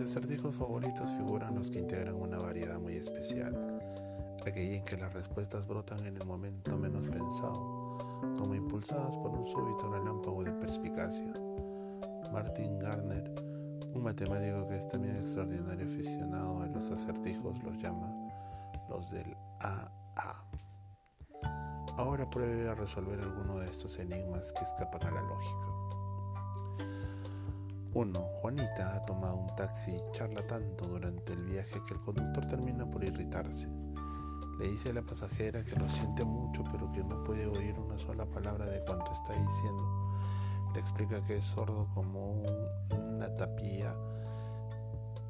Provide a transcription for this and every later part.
acertijos favoritos figuran los que integran una variedad muy especial, aquella en que las respuestas brotan en el momento menos pensado, como impulsadas por un súbito relámpago de perspicacia. Martin Gardner, un matemático que es también extraordinario aficionado a los acertijos, los llama los del AA. Ahora pruebe a resolver alguno de estos enigmas que escapan a la lógica. 1. Juanita ha tomado un taxi y charla tanto durante el viaje que el conductor termina por irritarse. Le dice a la pasajera que lo siente mucho pero que no puede oír una sola palabra de cuanto está diciendo. Le explica que es sordo como una tapía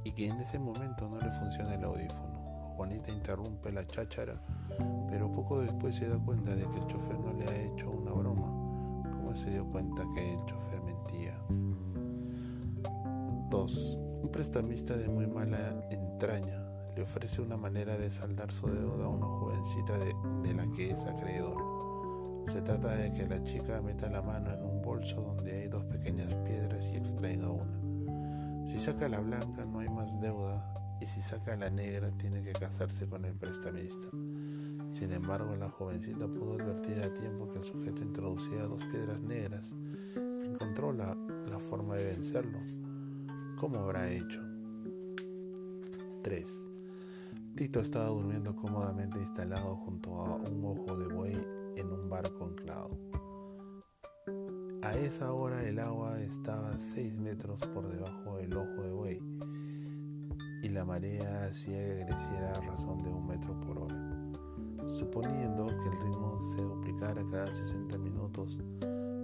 y que en ese momento no le funciona el audífono. Juanita interrumpe la cháchara, pero poco después se da cuenta de que el chofer no le ha hecho una broma. ¿Cómo se dio cuenta que el chofer mentía? 2. Un prestamista de muy mala entraña le ofrece una manera de saldar su deuda a una jovencita de, la que es acreedor. Se trata de que la chica meta la mano en un bolso donde hay dos pequeñas piedras y extraiga una. Si saca la blanca no hay más deuda y si saca la negra tiene que casarse con el prestamista. Sin embargo, la jovencita pudo advertir a tiempo que el sujeto introducía dos piedras negras. Encontró la forma de vencerlo ¿Cómo habrá hecho? 3. Tito estaba durmiendo cómodamente instalado junto a un ojo de buey en un barco anclado. A esa hora el agua estaba 6 metros por debajo del ojo de buey y la marea hacía que creciera a razón de un metro por hora. Suponiendo que el ritmo se duplicara cada 60 minutos,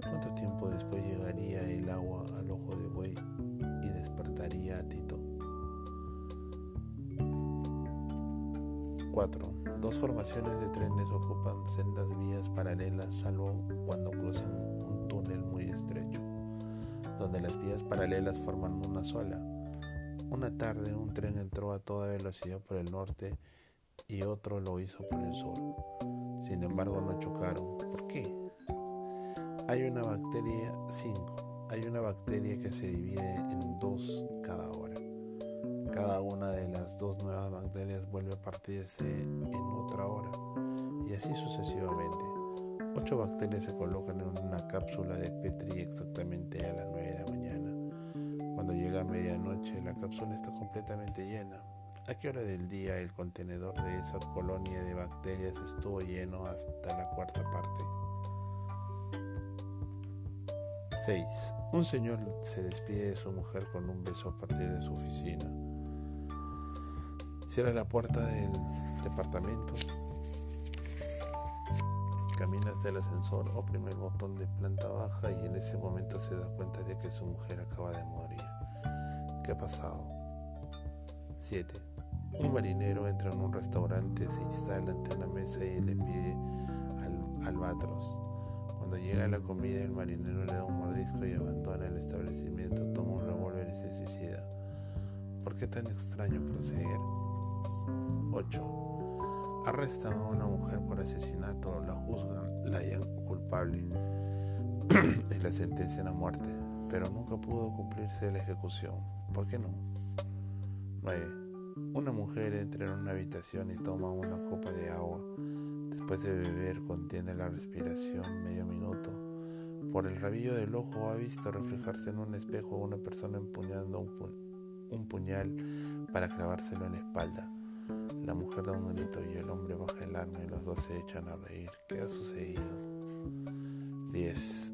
¿cuánto tiempo después llegaría el agua al ojo de buey 4. Dos formaciones de trenes ocupan sendas vías paralelas salvo cuando cruzan un túnel muy estrecho, donde las vías paralelas forman una sola. Una tarde un tren entró a toda velocidad por el norte y otro lo hizo por el sur. Sin embargo no chocaron. ¿Por qué? Hay una bacteria 5 hay una bacteria que se divide en dos cada hora. Cada una de las dos nuevas bacterias vuelve a partirse en otra hora y así sucesivamente. Ocho bacterias se colocan en una cápsula de Petri exactamente a las 9 de la mañana. Cuando llega medianoche la cápsula está completamente llena. ¿A qué hora del día el contenedor de esa colonia de bacterias estuvo lleno hasta la cuarta parte? 6. Un señor se despide de su mujer con un beso a partir de su oficina. Cierra la puerta del departamento. Camina hasta el ascensor, oprime el botón de planta baja y en ese momento se da cuenta de que su mujer acaba de morir. ¿Qué ha pasado? 7. Un marinero entra en un restaurante, se instala ante una mesa y le pide al albatros. Cuando llega la comida, el marinero le da un mordisco y abandona el establecimiento, toma un revólver y se suicida. ¿Por qué tan extraño proceder? 8. Arrestan a una mujer por asesinato, la juzgan, la hallan culpable y la sentencian a muerte, pero nunca pudo cumplirse la ejecución. ¿Por qué no? 9. Una mujer entra en una habitación y toma una copa de agua Después de beber contiene la respiración medio minuto. Por el rabillo del ojo ha visto reflejarse en un espejo una persona empuñando un, puñal para clavárselo en la espalda. La mujer da un grito y el hombre baja el arma y los dos se echan a reír. ¿Qué ha sucedido? 10.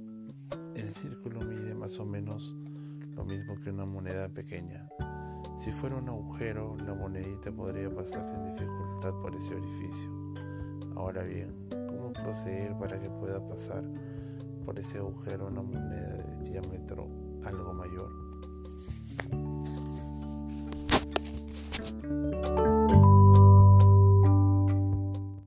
El círculo mide más o menos lo mismo que una moneda pequeña. Si fuera un agujero, la monedita podría pasar sin dificultad por ese orificio. Ahora bien, ¿cómo proceder para que pueda pasar por ese agujero una moneda de diámetro algo mayor?